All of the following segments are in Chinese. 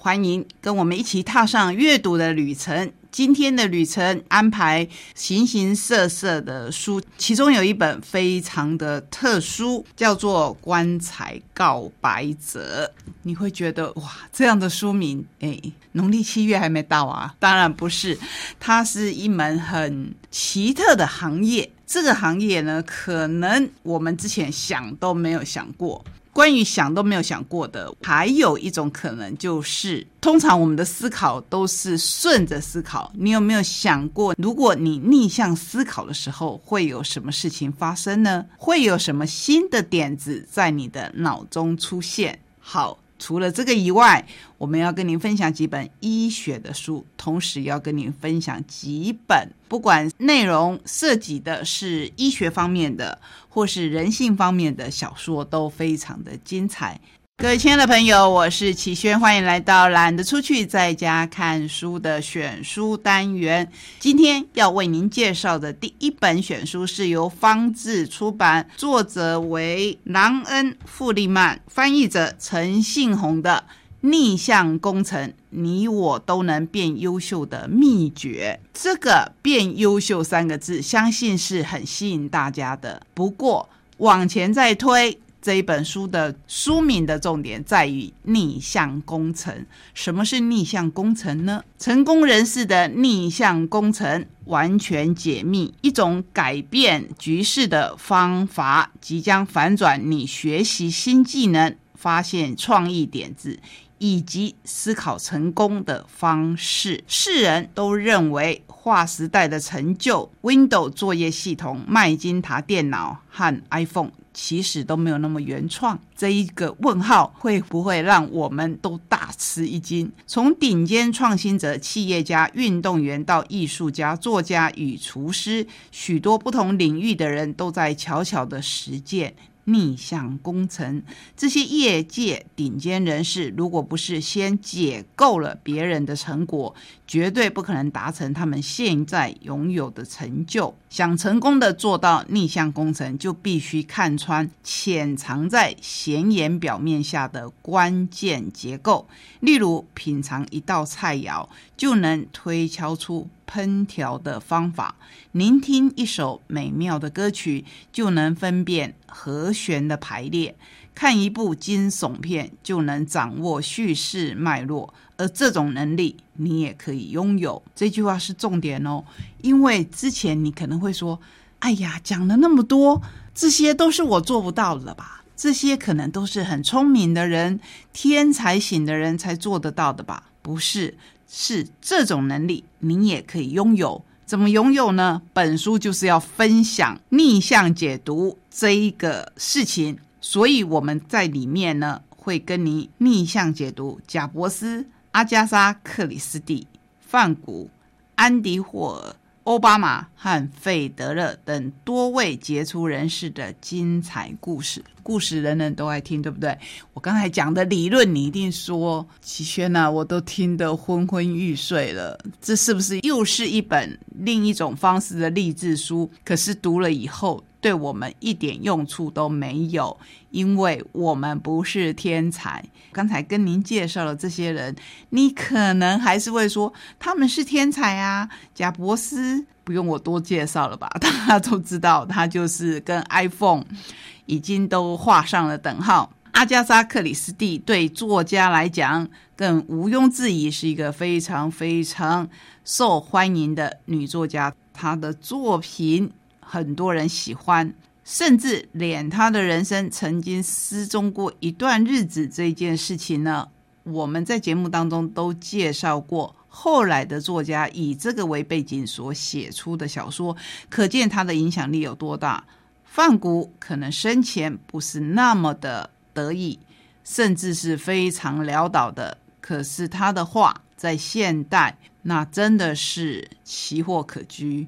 欢迎跟我们一起踏上阅读的旅程。今天的旅程安排形形色色的书，其中有一本非常的特殊，叫做《棺材告白者》。你会觉得哇，这样的书名，哎，农历七月还没到啊？当然不是，它是一门很奇特的行业。这个行业呢，可能我们之前想都没有想过。关于想都没有想过的，还有一种可能就是，通常我们的思考都是顺着思考。你有没有想过，如果你逆向思考的时候，会有什么事情发生呢？会有什么新的点子在你的脑中出现？好。除了这个以外，我们要跟您分享几本医学的书，同时要跟您分享几本不管内容涉及的是医学方面的，或是人性方面的小说，都非常的精彩。各位亲爱的朋友，我是齐轩，欢迎来到懒得出去在家看书的选书单元。今天要为您介绍的第一本选书是由方志出版，作者为朗恩·富利曼，翻译者陈信宏的《逆向工程：你我都能变优秀的秘诀》。这个“变优秀”三个字，相信是很吸引大家的。不过往前再推。这一本书的书名的重点在于逆向工程。什么是逆向工程呢？成功人士的逆向工程完全解密，一种改变局势的方法，即将反转你学习新技能、发现创意点子以及思考成功的方式。世人都认为划时代的成就，Windows 作业系统、麦金塔电脑和 iPhone。其实都没有那么原创，这一个问号会不会让我们都大吃一惊？从顶尖创新者、企业家、运动员到艺术家、作家与厨师，许多不同领域的人都在悄悄的实践。逆向工程，这些业界顶尖人士，如果不是先解构了别人的成果，绝对不可能达成他们现在拥有的成就。想成功的做到逆向工程，就必须看穿潜藏在显眼表面下的关键结构。例如，品尝一道菜肴，就能推敲出。烹调的方法，聆听一首美妙的歌曲就能分辨和弦的排列；看一部惊悚片就能掌握叙事脉络。而这种能力你也可以拥有。这句话是重点哦，因为之前你可能会说：“哎呀，讲了那么多，这些都是我做不到的吧？这些可能都是很聪明的人、天才型的人才做得到的吧？”不是。是这种能力，你也可以拥有。怎么拥有呢？本书就是要分享逆向解读这一个事情，所以我们在里面呢，会跟你逆向解读贾伯斯、阿加莎·克里斯蒂、范古、安迪·霍尔。奥巴马和费德勒等多位杰出人士的精彩故事，故事人人都爱听，对不对？我刚才讲的理论，你一定说齐轩呐，我都听得昏昏欲睡了。这是不是又是一本另一种方式的励志书？可是读了以后。对我们一点用处都没有，因为我们不是天才。刚才跟您介绍了这些人，你可能还是会说他们是天才啊。贾伯斯不用我多介绍了吧？大家都知道，他就是跟 iPhone 已经都画上了等号。阿加莎·克里斯蒂对作家来讲，更毋庸置疑是一个非常非常受欢迎的女作家。她的作品。很多人喜欢，甚至连他的人生曾经失踪过一段日子这件事情呢，我们在节目当中都介绍过。后来的作家以这个为背景所写出的小说，可见他的影响力有多大。范谷可能生前不是那么的得意，甚至是非常潦倒的。可是他的画在现代那真的是奇货可居。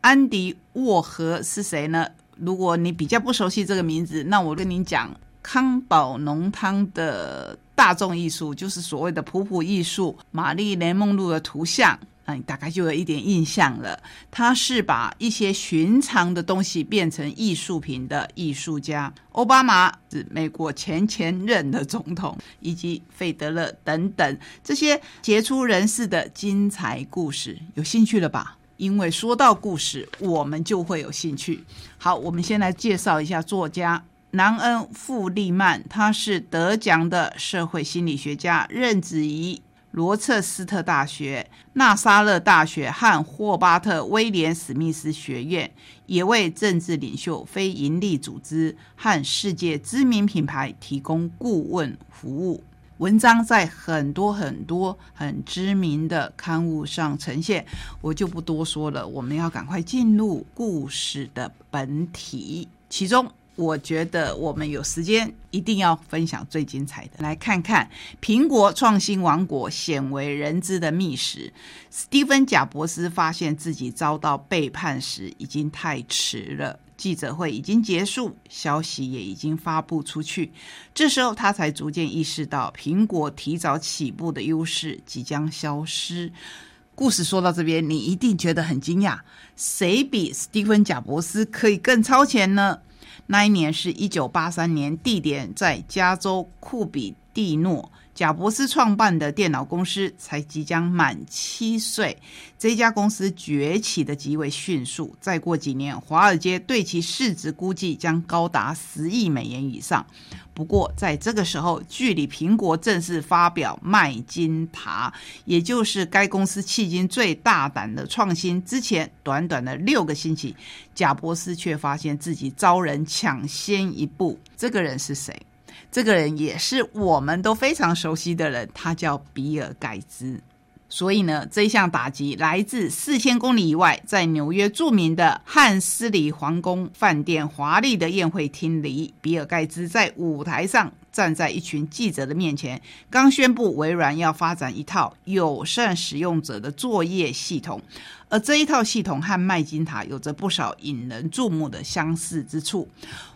安迪沃荷是谁呢？如果你比较不熟悉这个名字，那我跟你讲，康宝浓汤的大众艺术就是所谓的普普艺术，玛丽莲梦露的图像。那你大概就有一点印象了。他是把一些寻常的东西变成艺术品的艺术家。奥巴马是美国前前任的总统，以及费德勒等等这些杰出人士的精彩故事，有兴趣了吧？因为说到故事，我们就会有兴趣。好，我们先来介绍一下作家南恩·富利曼，他是得奖的社会心理学家，任职于。罗彻斯特大学、纳沙勒大学和霍巴特威廉史密斯学院，也为政治领袖、非营利组织和世界知名品牌提供顾问服务。文章在很多很多很知名的刊物上呈现，我就不多说了。我们要赶快进入故事的本体，其中。我觉得我们有时间一定要分享最精彩的，来看看苹果创新王国鲜为人知的秘史。史蒂芬·贾伯斯发现自己遭到背叛时，已经太迟了。记者会已经结束，消息也已经发布出去，这时候他才逐渐意识到，苹果提早起步的优势即将消失。故事说到这边，你一定觉得很惊讶：谁比史蒂芬·贾伯斯可以更超前呢？那一年是一九八三年，地点在加州库比蒂诺。贾伯斯创办的电脑公司才即将满七岁，这家公司崛起的极为迅速。再过几年，华尔街对其市值估计将高达十亿美元以上。不过，在这个时候，距离苹果正式发表麦金塔，也就是该公司迄今最大胆的创新之前，短短的六个星期，贾伯斯却发现自己遭人抢先一步。这个人是谁？这个人也是我们都非常熟悉的人，他叫比尔盖茨。所以呢，这一项打击来自四千公里以外，在纽约著名的汉斯里皇宫饭店华丽的宴会厅里，比尔盖茨在舞台上站在一群记者的面前，刚宣布微软要发展一套友善使用者的作业系统，而这一套系统和麦金塔有着不少引人注目的相似之处。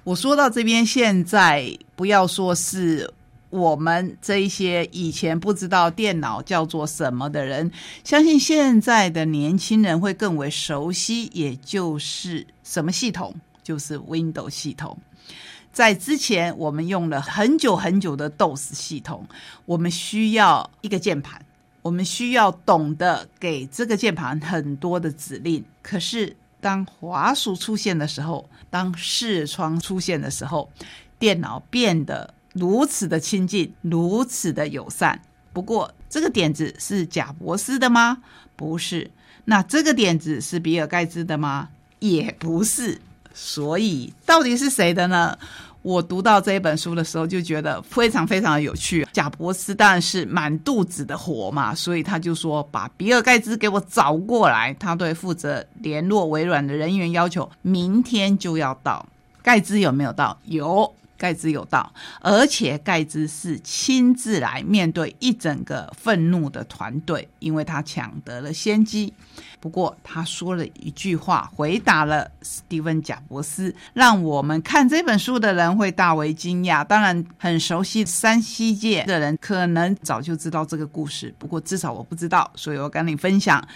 我说到这边，现在不要说是。我们这一些以前不知道电脑叫做什么的人，相信现在的年轻人会更为熟悉，也就是什么系统，就是 Windows 系统。在之前，我们用了很久很久的 DOS 系统，我们需要一个键盘，我们需要懂得给这个键盘很多的指令。可是，当滑鼠出现的时候，当视窗出现的时候，电脑变得。如此的亲近，如此的友善。不过，这个点子是贾伯斯的吗？不是。那这个点子是比尔盖茨的吗？也不是。所以，到底是谁的呢？我读到这一本书的时候，就觉得非常非常的有趣。贾伯斯当然是满肚子的火嘛，所以他就说：“把比尔盖茨给我找过来。”他对负责联络微软的人员要求，明天就要到。盖茨有没有到？有。盖茨有到，而且盖茨是亲自来面对一整个愤怒的团队，因为他抢得了先机。不过他说了一句话，回答了史蒂芬·贾伯斯，让我们看这本书的人会大为惊讶。当然，很熟悉山西界的人可能早就知道这个故事，不过至少我不知道，所以我跟你分享。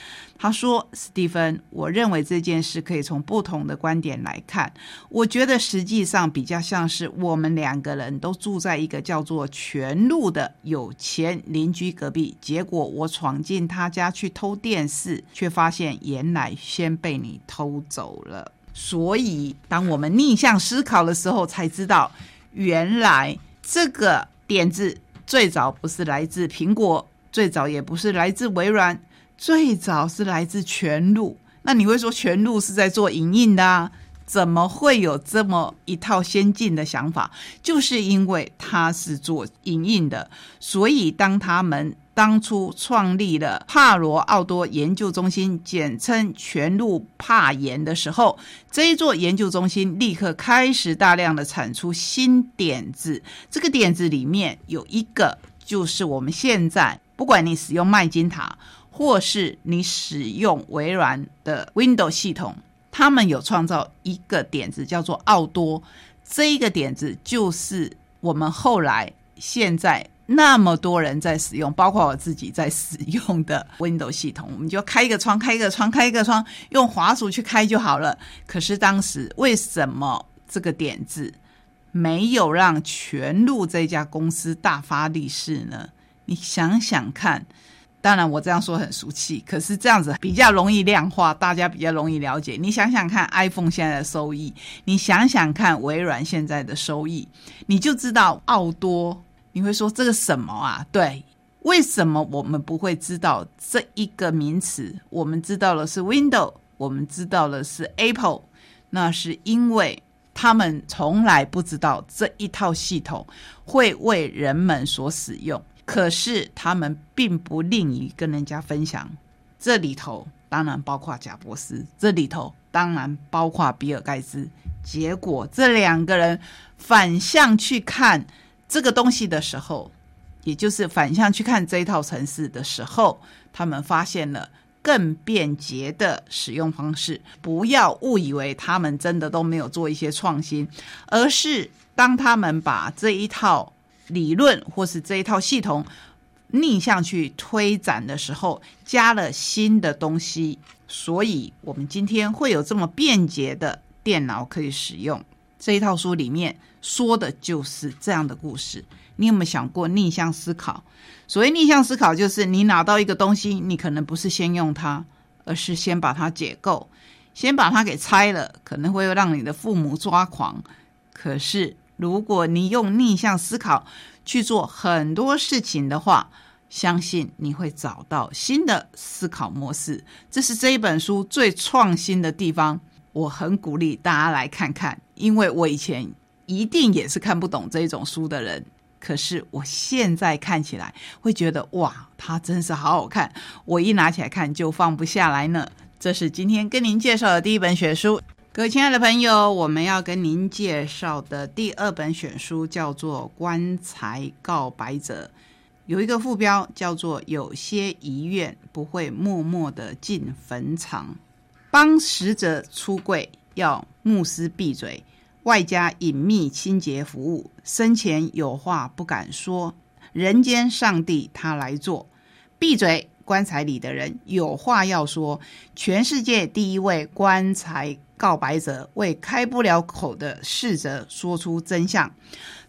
他说：“史蒂芬，我认为这件事可以从不同的观点来看。我觉得实际上比较像是我们两个人都住在一个叫做全路的有钱邻居隔壁，结果我闯进他家去偷电视，却发现原来先被你偷走了。所以，当我们逆向思考的时候，才知道原来这个点子最早不是来自苹果，最早也不是来自微软。”最早是来自全路，那你会说全路是在做影印的啊？怎么会有这么一套先进的想法？就是因为他是做影印的，所以当他们当初创立了帕罗奥多研究中心，简称全路帕研的时候，这一座研究中心立刻开始大量的产出新点子。这个点子里面有一个。就是我们现在不管你使用麦金塔，或是你使用微软的 Windows 系统，他们有创造一个点子叫做奥多，这一个点子就是我们后来现在那么多人在使用，包括我自己在使用的 Windows 系统，我们就开一个窗，开一个窗，开一个窗，用滑鼠去开就好了。可是当时为什么这个点子没有让全路这家公司大发利市呢？你想想看。当然，我这样说很俗气，可是这样子比较容易量化，大家比较容易了解。你想想看，iPhone 现在的收益，你想想看微软现在的收益，你就知道奥多。你会说这个什么啊？对，为什么我们不会知道这一个名词？我们知道的是 Window，我们知道的是 Apple，那是因为他们从来不知道这一套系统会为人们所使用。可是他们并不吝于跟人家分享，这里头当然包括贾伯斯，这里头当然包括比尔盖茨。结果这两个人反向去看这个东西的时候，也就是反向去看这一套程式的时候，他们发现了更便捷的使用方式。不要误以为他们真的都没有做一些创新，而是当他们把这一套。理论或是这一套系统逆向去推展的时候，加了新的东西，所以我们今天会有这么便捷的电脑可以使用。这一套书里面说的就是这样的故事。你有没有想过逆向思考？所谓逆向思考，就是你拿到一个东西，你可能不是先用它，而是先把它解构，先把它给拆了，可能会让你的父母抓狂。可是。如果你用逆向思考去做很多事情的话，相信你会找到新的思考模式。这是这一本书最创新的地方。我很鼓励大家来看看，因为我以前一定也是看不懂这种书的人。可是我现在看起来会觉得，哇，它真是好好看！我一拿起来看就放不下来呢。这是今天跟您介绍的第一本选书。各位亲爱的朋友，我们要跟您介绍的第二本选书叫做《棺材告白者》，有一个副标叫做“有些遗愿不会默默的进坟场”。帮死者出柜要牧师闭嘴，外加隐秘清洁服务，生前有话不敢说，人间上帝他来做，闭嘴！棺材里的人有话要说，全世界第一位棺材。告白者为开不了口的逝者说出真相。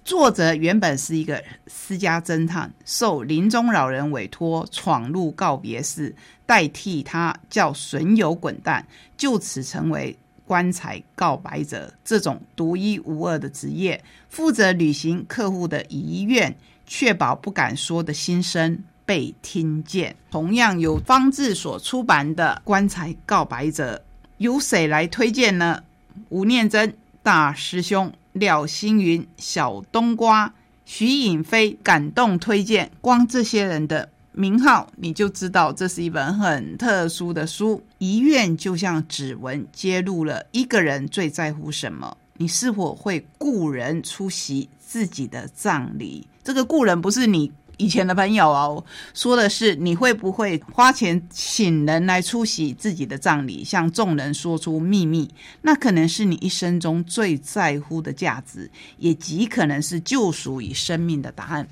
作者原本是一个私家侦探，受临终老人委托闯入告别室，代替他叫损友滚蛋，就此成为棺材告白者这种独一无二的职业，负责履行客户的遗愿，确保不敢说的心声被听见。同样有方志所出版的《棺材告白者》。由谁来推荐呢？吴念真大师兄、廖星云、小冬瓜、徐颖飞感动推荐。光这些人的名号，你就知道这是一本很特殊的书。遗愿就像指纹，揭露了一个人最在乎什么。你是否会雇人出席自己的葬礼？这个雇人不是你。以前的朋友哦，说的是你会不会花钱请人来出席自己的葬礼，向众人说出秘密？那可能是你一生中最在乎的价值，也极可能是救赎与生命的答案。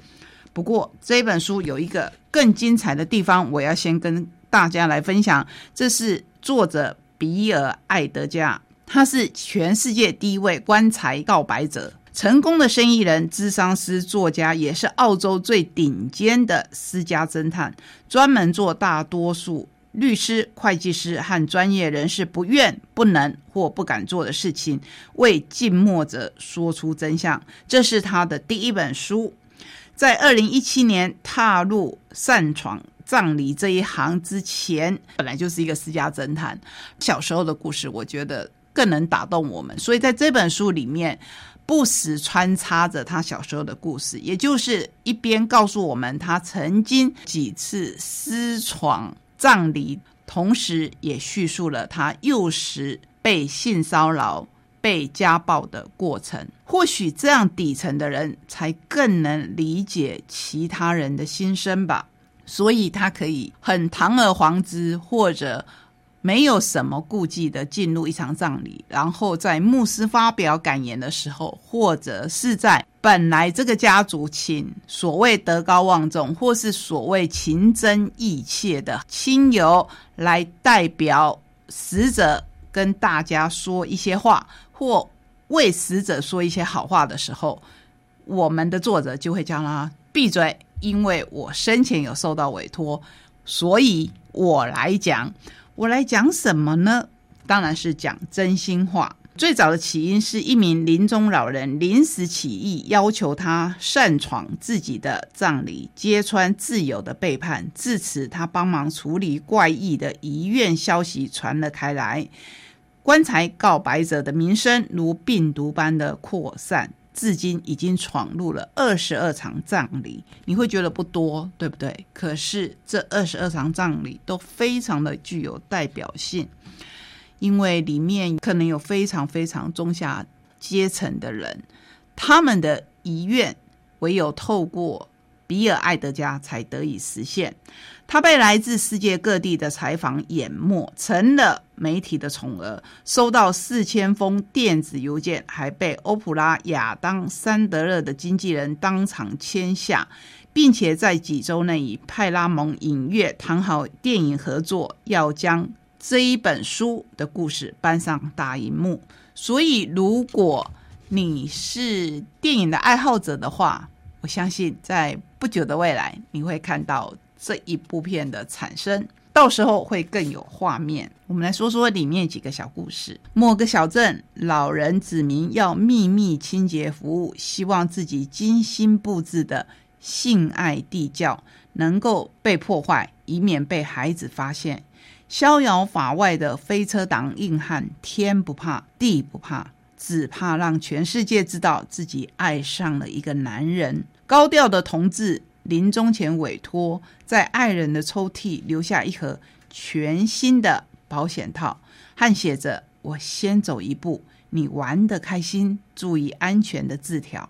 不过这本书有一个更精彩的地方，我要先跟大家来分享。这是作者比尔·艾德加，他是全世界第一位棺材告白者。成功的生意人、智商师、作家，也是澳洲最顶尖的私家侦探，专门做大多数律师、会计师和专业人士不愿、不能或不敢做的事情，为静默者说出真相。这是他的第一本书。在二零一七年踏入擅闯葬礼这一行之前，本来就是一个私家侦探。小时候的故事，我觉得更能打动我们，所以在这本书里面。不时穿插着他小时候的故事，也就是一边告诉我们他曾经几次私闯葬礼，同时也叙述了他幼时被性骚扰、被。家暴的过程。或许这样底层的人才更能理解其他人的心声吧。所以他可以很堂而皇之，或者没有什么顾忌的进入一场葬礼，然后在牧师发表感言的时候，或者是在本来这个家族请所谓德高望重，或是所谓情真意切的亲友来代表死者跟大家说一些话，或为死者说一些好话的时候，我们的作者就会叫他闭嘴。因为我生前有受到委托，所以我来讲，我来讲什么呢？当然是讲真心话。最早的起因是一名临终老人临时起意，要求他擅闯自己的葬礼，揭穿挚友的背叛。至此，他帮忙处理怪异的遗愿消息传了开来，棺材告白者的名声如病毒般的扩散。至今已经闯入了二十二场葬礼，你会觉得不多，对不对？可是这二十二场葬礼都非常的具有代表性，因为里面可能有非常非常中下阶层的人，他们的遗愿唯有透过。比尔·艾德加才得以实现。他被来自世界各地的采访淹没，成了媒体的宠儿，收到四千封电子邮件，还被欧普拉、亚当·桑德勒的经纪人当场签下，并且在几周内与派拉蒙影业谈好电影合作，要将这一本书的故事搬上大荧幕。所以，如果你是电影的爱好者的话，我相信在不久的未来，你会看到这一部片的产生，到时候会更有画面。我们来说说里面几个小故事。某个小镇，老人指明要秘密清洁服务，希望自己精心布置的性爱地窖能够被破坏，以免被孩子发现。逍遥法外的飞车党硬汉，天不怕地不怕。只怕让全世界知道自己爱上了一个男人。高调的同志临终前委托，在爱人的抽屉留下一盒全新的保险套，和写着“我先走一步，你玩得开心，注意安全”的字条。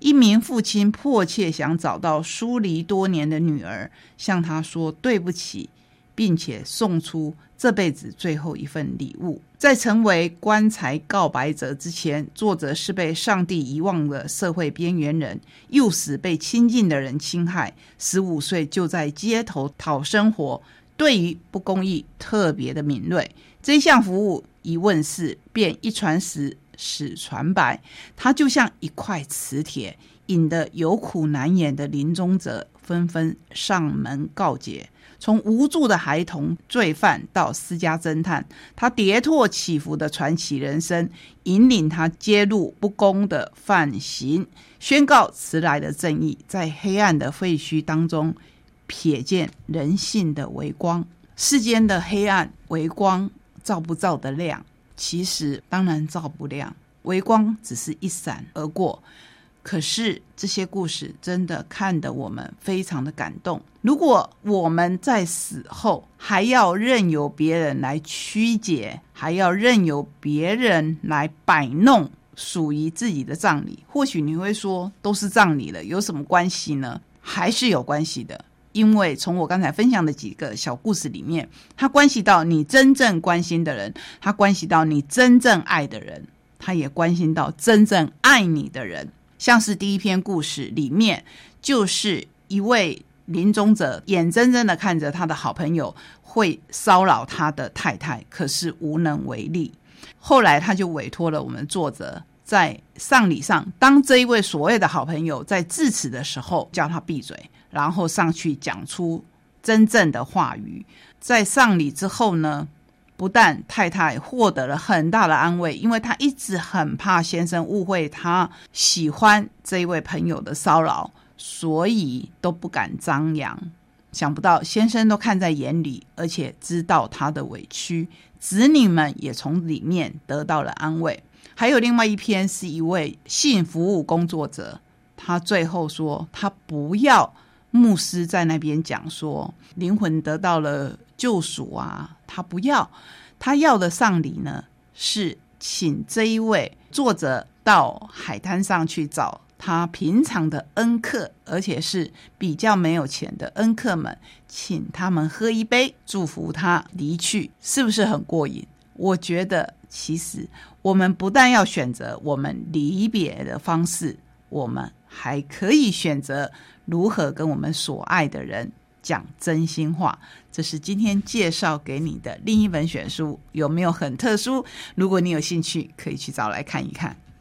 一名父亲迫切想找到疏离多年的女儿，向她说对不起。并且送出这辈子最后一份礼物。在成为棺材告白者之前，作者是被上帝遗忘的社会边缘人，幼时被亲近的人侵害，十五岁就在街头讨生活，对于不公义特别的敏锐。这项服务一问世，便一传十，十传百，它就像一块磁铁，引得有苦难言的临终者纷纷上门告解。从无助的孩童、罪犯到私家侦探，他跌宕起伏的传奇人生，引领他揭露不公的犯行，宣告迟来的正义，在黑暗的废墟当中瞥见人性的微光。世间的黑暗微光照不照得亮？其实当然照不亮，微光只是一闪而过。可是这些故事真的看得我们非常的感动。如果我们在死后还要任由别人来曲解，还要任由别人来摆弄属于自己的葬礼，或许你会说都是葬礼了，有什么关系呢？还是有关系的，因为从我刚才分享的几个小故事里面，它关系到你真正关心的人，它关系到你真正爱的人，它也关心到真正爱你的人。像是第一篇故事里面，就是一位临终者眼睁睁的看着他的好朋友会骚扰他的太太，可是无能为力。后来他就委托了我们作者，在丧礼上，当这一位所谓的好朋友在致辞的时候，叫他闭嘴，然后上去讲出真正的话语。在丧礼之后呢？不但太太获得了很大的安慰，因为她一直很怕先生误会她喜欢这一位朋友的骚扰，所以都不敢张扬。想不到先生都看在眼里，而且知道她的委屈，子女们也从里面得到了安慰。还有另外一篇是一位性服务工作者，他最后说他不要牧师在那边讲说灵魂得到了救赎啊。他不要，他要的丧礼呢是请这一位作者到海滩上去找他平常的恩客，而且是比较没有钱的恩客们，请他们喝一杯，祝福他离去，是不是很过瘾？我觉得，其实我们不但要选择我们离别的方式，我们还可以选择如何跟我们所爱的人讲真心话。这是今天介绍给你的另一本选书，有没有很特殊？如果你有兴趣，可以去找来看一看。